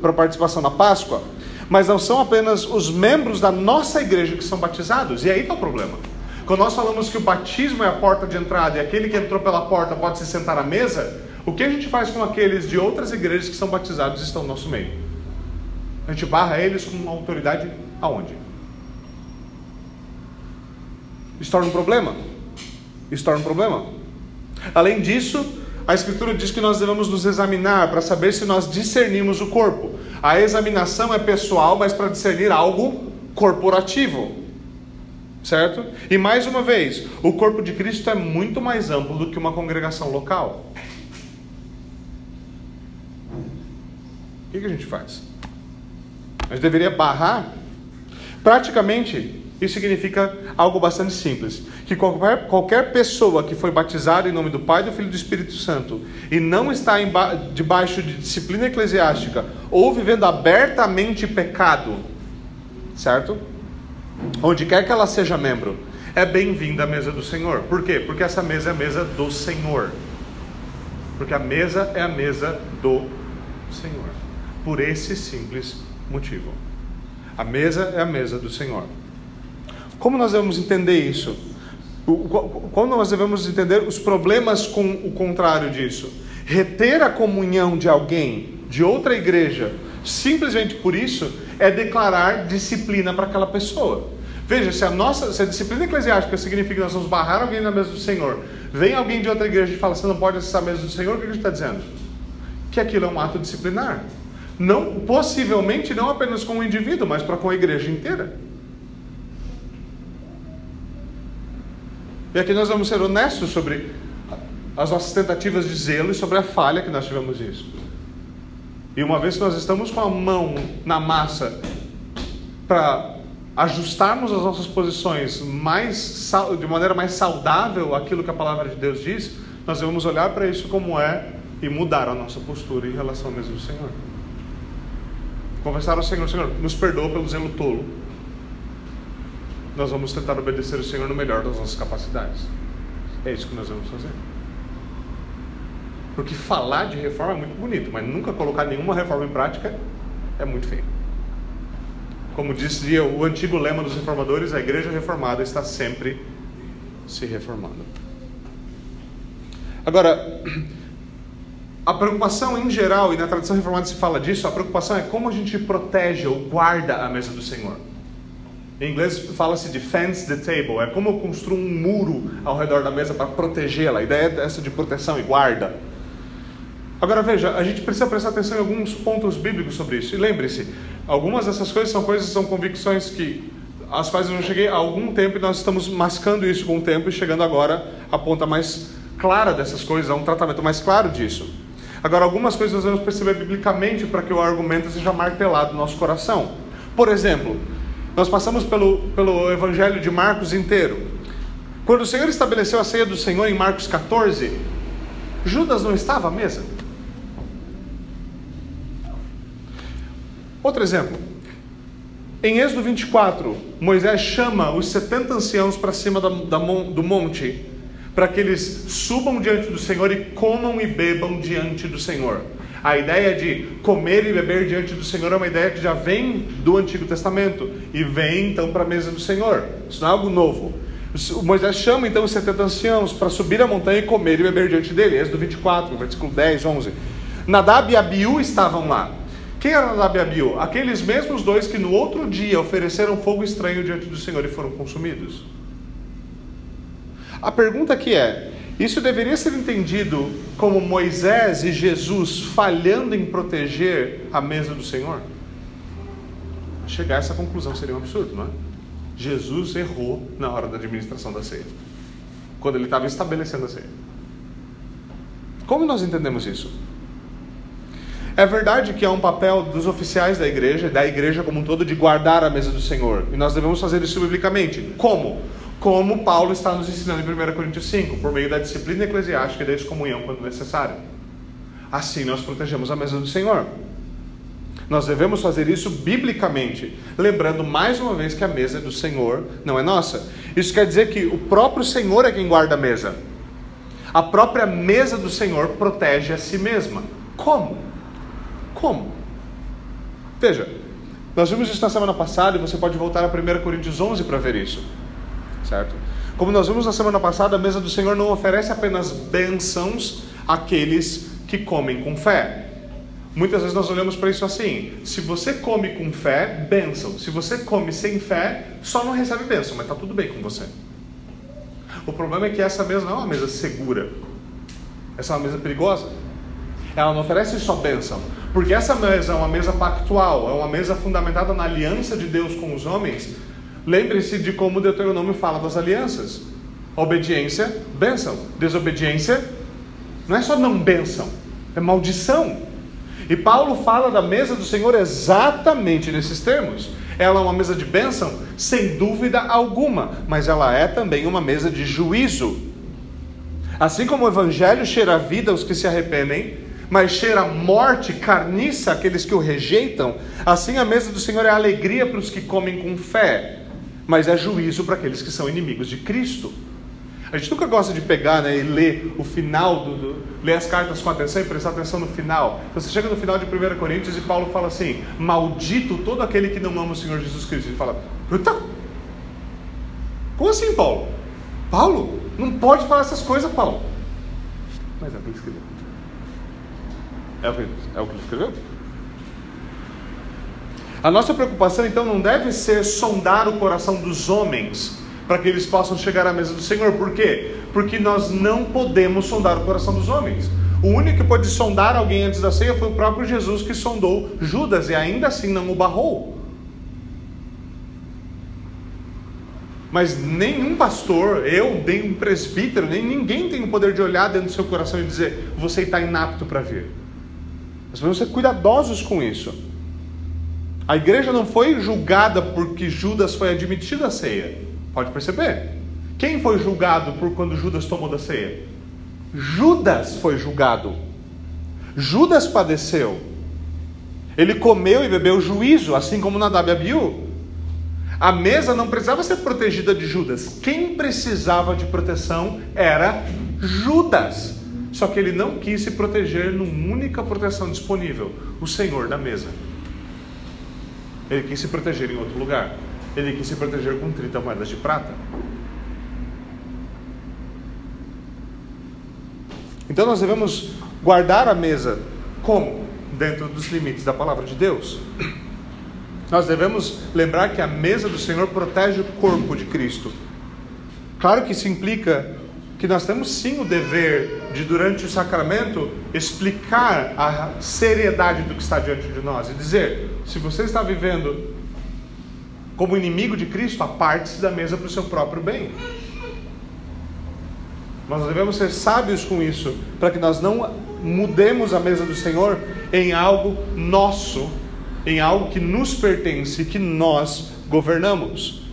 para a participação na Páscoa mas não são apenas os membros da nossa igreja que são batizados. E aí está o problema. Quando nós falamos que o batismo é a porta de entrada e aquele que entrou pela porta pode se sentar à mesa, o que a gente faz com aqueles de outras igrejas que são batizados e estão no nosso meio? A gente barra eles com autoridade aonde? Isso torna um problema? Isso torna um problema? Além disso, a Escritura diz que nós devemos nos examinar para saber se nós discernimos o corpo. A examinação é pessoal, mas para discernir algo corporativo. Certo? E mais uma vez, o corpo de Cristo é muito mais amplo do que uma congregação local. O que, que a gente faz? Gente deveria barrar? Praticamente, isso significa algo bastante simples: que qualquer, qualquer pessoa que foi batizada em nome do Pai, do Filho e do Espírito Santo e não está debaixo de disciplina eclesiástica ou vivendo abertamente pecado, certo? Onde quer que ela seja membro, é bem-vinda à mesa do Senhor. Por quê? Porque essa mesa é a mesa do Senhor. Porque a mesa é a mesa do Senhor. Por esse simples motivo. A mesa é a mesa do Senhor. Como nós devemos entender isso? Como nós devemos entender os problemas com o contrário disso? Reter a comunhão de alguém, de outra igreja, simplesmente por isso, é declarar disciplina para aquela pessoa. Veja, se a nossa se a disciplina eclesiástica significa que nós vamos barrar alguém na mesa do Senhor, vem alguém de outra igreja e fala, você não pode acessar a mesa do Senhor, o que a gente está dizendo? Que aquilo é um ato disciplinar. Não, possivelmente não apenas com o indivíduo, mas para com a igreja inteira. E aqui nós vamos ser honestos sobre as nossas tentativas de zelo e sobre a falha que nós tivemos isso. E uma vez que nós estamos com a mão na para ajustarmos as nossas posições mais de maneira mais saudável aquilo que a palavra de Deus diz, nós devemos olhar para isso como é e mudar a nossa postura em relação ao mesmo Senhor. Conversar ao Senhor, Senhor, nos perdoa pelo zelo tolo nós vamos tentar obedecer o Senhor no melhor das nossas capacidades. É isso que nós vamos fazer. Porque falar de reforma é muito bonito, mas nunca colocar nenhuma reforma em prática é muito feio. Como dizia o antigo lema dos reformadores, a igreja reformada está sempre se reformando. Agora, a preocupação em geral, e na tradição reformada se fala disso, a preocupação é como a gente protege ou guarda a mesa do Senhor. Em inglês fala-se de fence the table, é como eu construo um muro ao redor da mesa para protegê-la. A ideia é essa de proteção e guarda. Agora veja, a gente precisa prestar atenção em alguns pontos bíblicos sobre isso. E lembre-se, algumas dessas coisas são coisas, são convicções que às quais eu já cheguei há algum tempo e nós estamos mascando isso com o tempo e chegando agora à ponta mais clara dessas coisas, a um tratamento mais claro disso. Agora, algumas coisas nós vamos perceber biblicamente para que o argumento seja martelado no nosso coração. Por exemplo, nós passamos pelo, pelo Evangelho de Marcos inteiro. Quando o Senhor estabeleceu a ceia do Senhor em Marcos 14, Judas não estava à mesa. Outro exemplo. Em Êxodo 24, Moisés chama os 70 anciãos para cima da, da, do monte, para que eles subam diante do Senhor e comam e bebam diante do Senhor. A ideia de comer e beber diante do Senhor é uma ideia que já vem do Antigo Testamento e vem então para a mesa do Senhor. Isso não é algo novo. Moisés chama então os 70 anciãos para subir a montanha e comer e beber diante dele. Êxodo 24, versículo 10, 11. Nadab e Abiú estavam lá. Quem era Nadab e Abiú? Aqueles mesmos dois que no outro dia ofereceram fogo estranho diante do Senhor e foram consumidos. A pergunta aqui é: isso deveria ser entendido como Moisés e Jesus falhando em proteger a mesa do Senhor? Chegar a essa conclusão seria um absurdo, não é? Jesus errou na hora da administração da ceia, quando ele estava estabelecendo a ceia. Como nós entendemos isso? É verdade que há um papel dos oficiais da igreja, da igreja como um todo, de guardar a mesa do Senhor. E nós devemos fazer isso biblicamente. Como? Como Paulo está nos ensinando em 1 Coríntios 5, por meio da disciplina eclesiástica e da excomunhão quando necessário. Assim nós protegemos a mesa do Senhor. Nós devemos fazer isso biblicamente, lembrando mais uma vez que a mesa do Senhor, não é nossa. Isso quer dizer que o próprio Senhor é quem guarda a mesa. A própria mesa do Senhor protege a si mesma. Como? Como? Veja, nós vimos isso na semana passada e você pode voltar a 1 Coríntios 11 para ver isso certo? Como nós vimos na semana passada, a mesa do Senhor não oferece apenas bênçãos àqueles que comem com fé. Muitas vezes nós olhamos para isso assim: se você come com fé, bênção. Se você come sem fé, só não recebe bênção, mas está tudo bem com você. O problema é que essa mesa não é uma mesa segura, essa é uma mesa perigosa. Ela não oferece só bênção, porque essa mesa é uma mesa pactual, é uma mesa fundamentada na aliança de Deus com os homens, Lembre-se de como o Deuteronômio fala das alianças: obediência, bênção. Desobediência não é só não bênção, é maldição. E Paulo fala da mesa do Senhor exatamente nesses termos. Ela é uma mesa de bênção, sem dúvida alguma, mas ela é também uma mesa de juízo. Assim como o evangelho cheira a vida aos que se arrependem, mas cheira morte, carniça àqueles que o rejeitam, assim a mesa do Senhor é alegria para os que comem com fé mas é juízo para aqueles que são inimigos de Cristo. A gente nunca gosta de pegar né, e ler o final, do, do, ler as cartas com atenção e prestar atenção no final. Então, você chega no final de 1 Coríntios e Paulo fala assim: Maldito todo aquele que não ama o Senhor Jesus Cristo. Ele fala: Puta, como assim, Paulo? Paulo, não pode falar essas coisas, Paulo. Mas é o que ele escreveu. É o que, é o que ele escreveu? A nossa preocupação então não deve ser sondar o coração dos homens para que eles possam chegar à mesa do Senhor. Por quê? Porque nós não podemos sondar o coração dos homens. O único que pode sondar alguém antes da ceia foi o próprio Jesus que sondou Judas e ainda assim não o barrou. Mas nenhum pastor, eu, nem um presbítero, nem ninguém tem o poder de olhar dentro do seu coração e dizer: você está inapto para vir. Nós devemos ser cuidadosos com isso. A igreja não foi julgada porque Judas foi admitido à ceia. Pode perceber? Quem foi julgado por quando Judas tomou da ceia? Judas foi julgado. Judas padeceu. Ele comeu e bebeu juízo, assim como Nadab e Abiú. A mesa não precisava ser protegida de Judas. Quem precisava de proteção era Judas. Só que ele não quis se proteger numa única proteção disponível: o Senhor da mesa. Ele quis se proteger em outro lugar. Ele quis se proteger com 30 moedas de prata. Então nós devemos guardar a mesa como? Dentro dos limites da palavra de Deus. Nós devemos lembrar que a mesa do Senhor protege o corpo de Cristo. Claro que isso implica que nós temos sim o dever de, durante o sacramento, explicar a seriedade do que está diante de nós e dizer: se você está vivendo como inimigo de Cristo, aparte-se da mesa para o seu próprio bem. Nós devemos ser sábios com isso, para que nós não mudemos a mesa do Senhor em algo nosso, em algo que nos pertence, que nós governamos.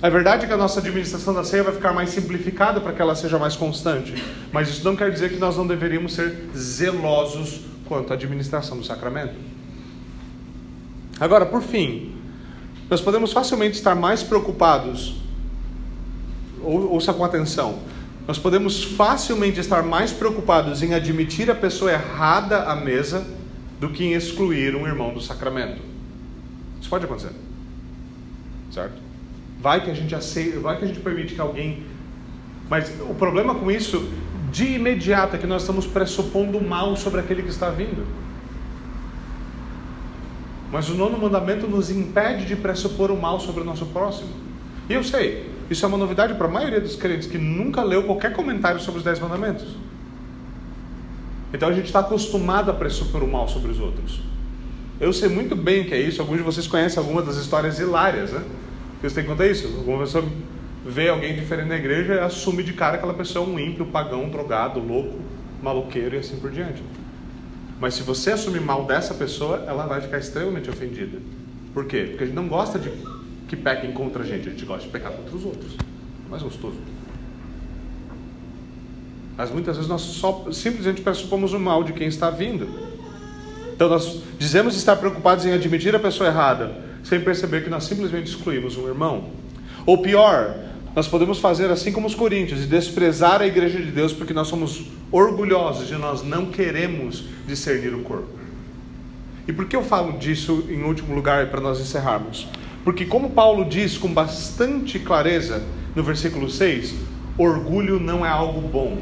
A verdade é que a nossa administração da ceia vai ficar mais simplificada para que ela seja mais constante. Mas isso não quer dizer que nós não deveríamos ser zelosos quanto à administração do sacramento. Agora, por fim, nós podemos facilmente estar mais preocupados, ou, ouça com atenção, nós podemos facilmente estar mais preocupados em admitir a pessoa errada à mesa do que em excluir um irmão do sacramento. Isso pode acontecer. Certo? Vai que a gente aceita, vai que a gente permite que alguém. Mas o problema com isso, de imediato, é que nós estamos pressupondo mal sobre aquele que está vindo. Mas o nono mandamento nos impede de pressupor o mal sobre o nosso próximo. E eu sei, isso é uma novidade para a maioria dos crentes que nunca leu qualquer comentário sobre os dez mandamentos. Então a gente está acostumado a pressupor o mal sobre os outros. Eu sei muito bem que é isso. Alguns de vocês conhecem algumas das histórias hilárias, né? Vocês têm conta isso? Alguma pessoa vê alguém diferente na igreja e assume de cara que aquela pessoa é um ímpio, pagão, drogado, louco, maloqueiro e assim por diante. Mas se você assumir mal dessa pessoa, ela vai ficar extremamente ofendida. Por quê? Porque a gente não gosta de que pequem contra a gente, a gente gosta de pecar contra os outros. É mais gostoso. Mas muitas vezes nós só simplesmente pressupomos o mal de quem está vindo. Então nós dizemos estar preocupados em admitir a pessoa errada, sem perceber que nós simplesmente excluímos um irmão. Ou pior, nós podemos fazer assim como os coríntios e desprezar a igreja de Deus porque nós somos orgulhosos e nós não queremos discernir o corpo. E por que eu falo disso em último lugar para nós encerrarmos? Porque, como Paulo diz com bastante clareza no versículo 6, orgulho não é algo bom.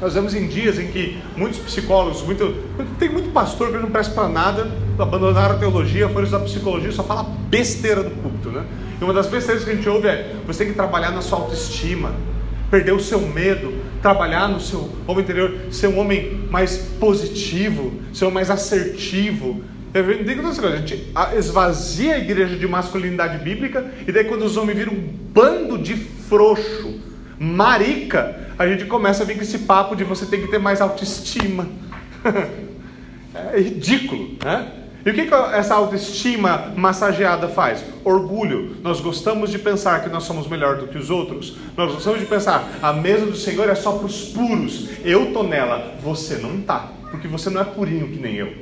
Nós vemos em dias em que muitos psicólogos, muito, tem muito pastor que não presta para nada, abandonaram a teologia, foram estudar psicologia, só fala besteira do culto, né? E uma das besteiras que a gente ouve é: você tem que trabalhar na sua autoestima, perder o seu medo, trabalhar no seu homem interior, ser um homem mais positivo, ser um mais assertivo. Eu a gente esvazia a igreja de masculinidade bíblica, e daí quando os homens viram um bando de frouxo, marica, a gente começa a vir com esse papo de você tem que ter mais autoestima. é ridículo, né? E o que, que essa autoestima massageada faz? Orgulho. Nós gostamos de pensar que nós somos melhor do que os outros. Nós gostamos de pensar, a mesa do Senhor é só para os puros. Eu estou nela, você não está. Porque você não é purinho que nem eu.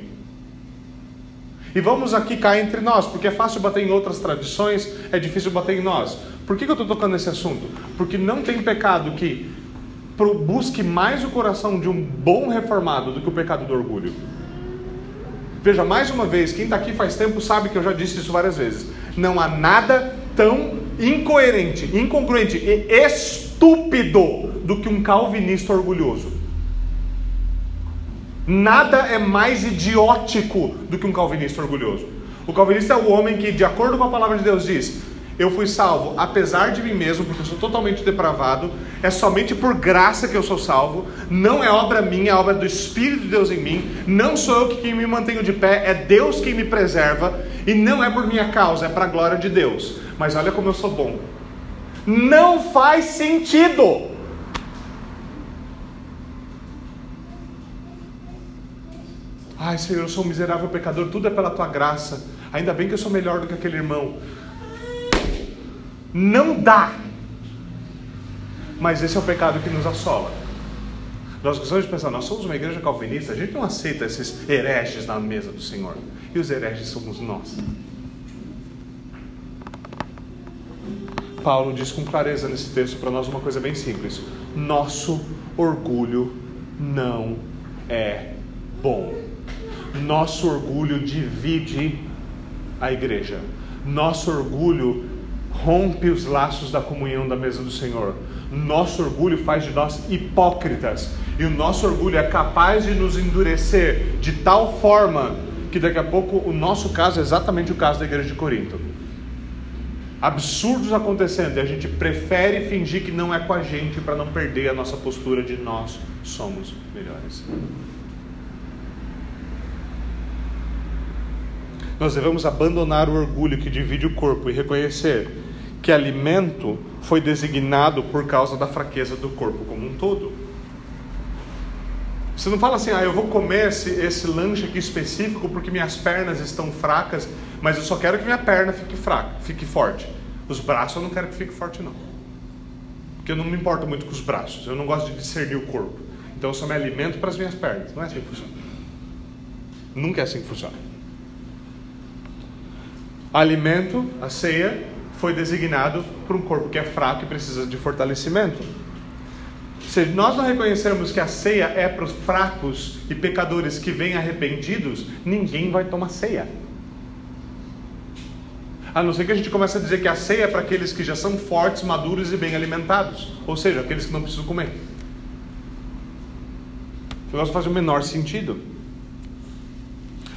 E vamos aqui cair entre nós, porque é fácil bater em outras tradições, é difícil bater em nós. Por que, que eu estou tocando nesse assunto? Porque não tem pecado que busque mais o coração de um bom reformado do que o pecado do orgulho. Veja, mais uma vez, quem está aqui faz tempo sabe que eu já disse isso várias vezes. Não há nada tão incoerente, incongruente e estúpido do que um calvinista orgulhoso. Nada é mais idiótico do que um calvinista orgulhoso. O calvinista é o homem que, de acordo com a palavra de Deus, diz: eu fui salvo apesar de mim mesmo, porque eu sou totalmente depravado, é somente por graça que eu sou salvo, não é obra minha, é obra do Espírito de Deus em mim, não sou eu que me mantenho de pé, é Deus quem me preserva, e não é por minha causa, é para a glória de Deus. Mas olha como eu sou bom. Não faz sentido. Ai, Senhor, eu sou um miserável pecador, tudo é pela tua graça. Ainda bem que eu sou melhor do que aquele irmão. Não dá. Mas esse é o pecado que nos assola. Nós gostamos de pensar, nós somos uma igreja calvinista, a gente não aceita esses hereges na mesa do Senhor. E os hereges somos nós. Paulo diz com clareza nesse texto para nós uma coisa bem simples: nosso orgulho não é bom. Nosso orgulho divide a igreja. Nosso orgulho rompe os laços da comunhão da mesa do Senhor. Nosso orgulho faz de nós hipócritas. E o nosso orgulho é capaz de nos endurecer de tal forma que daqui a pouco o nosso caso é exatamente o caso da igreja de Corinto. Absurdos acontecendo e a gente prefere fingir que não é com a gente para não perder a nossa postura de nós somos melhores. Nós devemos abandonar o orgulho que divide o corpo e reconhecer que alimento foi designado por causa da fraqueza do corpo como um todo. Você não fala assim, ah, eu vou comer esse, esse lanche aqui específico porque minhas pernas estão fracas, mas eu só quero que minha perna fique fraca, fique forte. Os braços eu não quero que fique forte, não. Porque eu não me importo muito com os braços, eu não gosto de discernir o corpo. Então eu só me alimento para as minhas pernas. Não é assim que funciona. Nunca é assim que funciona. Alimento, a ceia, foi designado para um corpo que é fraco e precisa de fortalecimento. Se nós não reconhecermos que a ceia é para os fracos e pecadores que vêm arrependidos, ninguém vai tomar ceia. A não ser que a gente comece a dizer que a ceia é para aqueles que já são fortes, maduros e bem alimentados, ou seja, aqueles que não precisam comer. O negócio faz o menor sentido.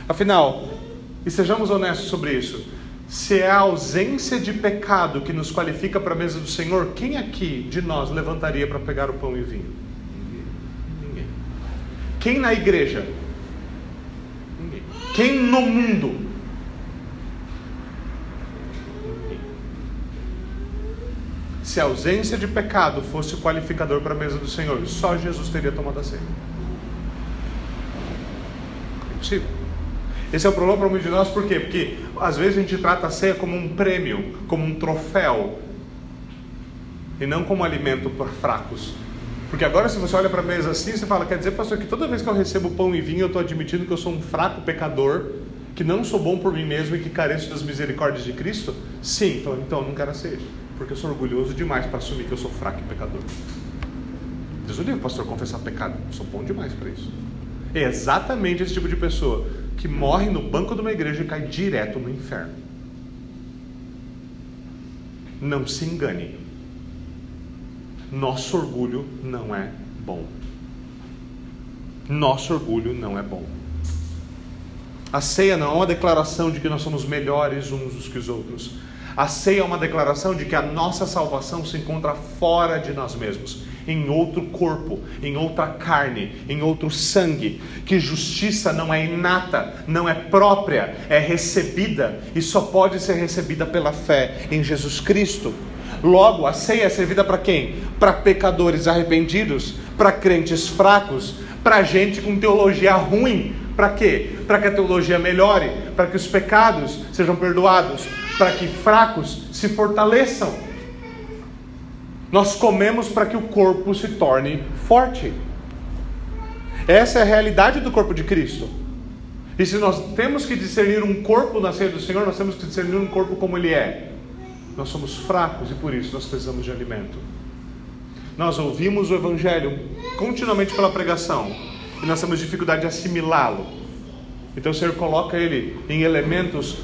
Afinal, e sejamos honestos sobre isso, se é a ausência de pecado que nos qualifica para a mesa do Senhor, quem aqui de nós levantaria para pegar o pão e o vinho? Ninguém. Quem na igreja? Ninguém. Quem no mundo? Ninguém. Se a ausência de pecado fosse o qualificador para a mesa do Senhor, só Jesus teria tomado a ceia. É impossível. Esse é o problema para muitos de nós, por quê? Porque às vezes a gente trata a ceia como um prêmio, como um troféu, e não como alimento para fracos. Porque agora, se você olha para a mesa assim, você fala: quer dizer, pastor, que toda vez que eu recebo pão e vinho, eu estou admitindo que eu sou um fraco pecador, que não sou bom por mim mesmo e que careço das misericórdias de Cristo? Sim, então, então eu não quero ceia, porque eu sou orgulhoso demais para assumir que eu sou fraco e pecador. Deus o livre, pastor, confessar pecado. Eu sou bom demais para isso. É exatamente esse tipo de pessoa que morre no banco de uma igreja e cai direto no inferno. Não se engane. Nosso orgulho não é bom. Nosso orgulho não é bom. A ceia não é uma declaração de que nós somos melhores uns que os outros. A ceia é uma declaração de que a nossa salvação se encontra fora de nós mesmos em outro corpo, em outra carne, em outro sangue. Que justiça não é inata, não é própria, é recebida e só pode ser recebida pela fé em Jesus Cristo. Logo, a ceia é servida para quem? Para pecadores arrependidos, para crentes fracos, para gente com teologia ruim. Para quê? Para que a teologia melhore, para que os pecados sejam perdoados, para que fracos se fortaleçam. Nós comemos para que o corpo se torne forte. Essa é a realidade do corpo de Cristo. E se nós temos que discernir um corpo na ceia do Senhor, nós temos que discernir um corpo como ele é. Nós somos fracos e por isso nós precisamos de alimento. Nós ouvimos o Evangelho continuamente pela pregação e nós temos dificuldade de assimilá-lo. Então o Senhor coloca ele em elementos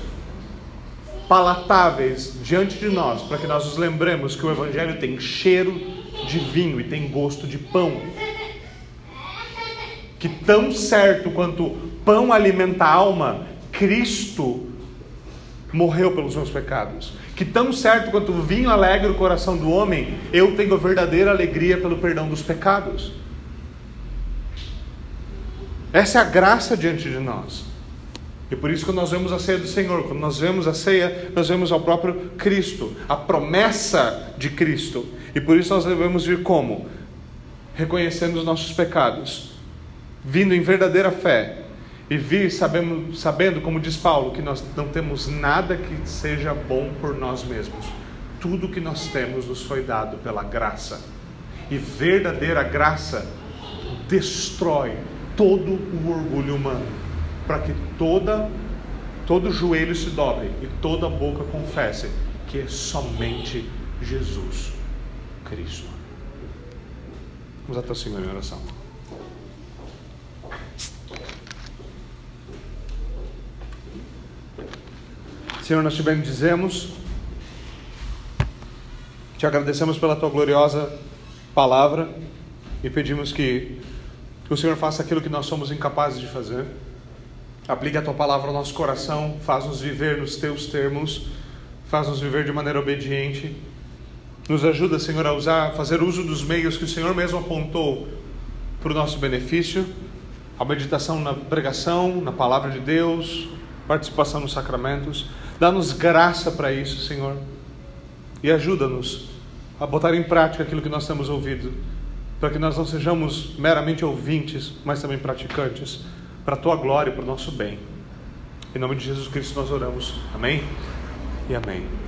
palatáveis diante de nós, para que nós nos lembremos que o Evangelho tem cheiro de vinho e tem gosto de pão. Que tão certo quanto pão alimenta a alma, Cristo morreu pelos meus pecados. Que tão certo quanto o vinho alegra o coração do homem, eu tenho verdadeira alegria pelo perdão dos pecados. Essa é a graça diante de nós. E por isso, quando nós vemos a ceia do Senhor, quando nós vemos a ceia, nós vemos ao próprio Cristo, a promessa de Cristo. E por isso nós devemos vir como? Reconhecendo os nossos pecados, vindo em verdadeira fé, e vir sabendo, sabendo, como diz Paulo, que nós não temos nada que seja bom por nós mesmos. Tudo que nós temos nos foi dado pela graça. E verdadeira graça destrói todo o orgulho humano para que toda todo joelho se dobre e toda boca confesse que é somente Jesus Cristo. Vamos até o Senhor em oração. Senhor, nós te bendizemos, te agradecemos pela tua gloriosa palavra e pedimos que, que o Senhor faça aquilo que nós somos incapazes de fazer. Aplica a tua palavra ao nosso coração, faz-nos viver nos teus termos, faz-nos viver de maneira obediente. Nos ajuda, Senhor, a usar, fazer uso dos meios que o Senhor mesmo apontou para o nosso benefício, a meditação na pregação, na palavra de Deus, participação nos sacramentos. Dá-nos graça para isso, Senhor, e ajuda-nos a botar em prática aquilo que nós temos ouvido, para que nós não sejamos meramente ouvintes, mas também praticantes para a tua glória e para o nosso bem. Em nome de Jesus Cristo nós oramos. Amém e amém.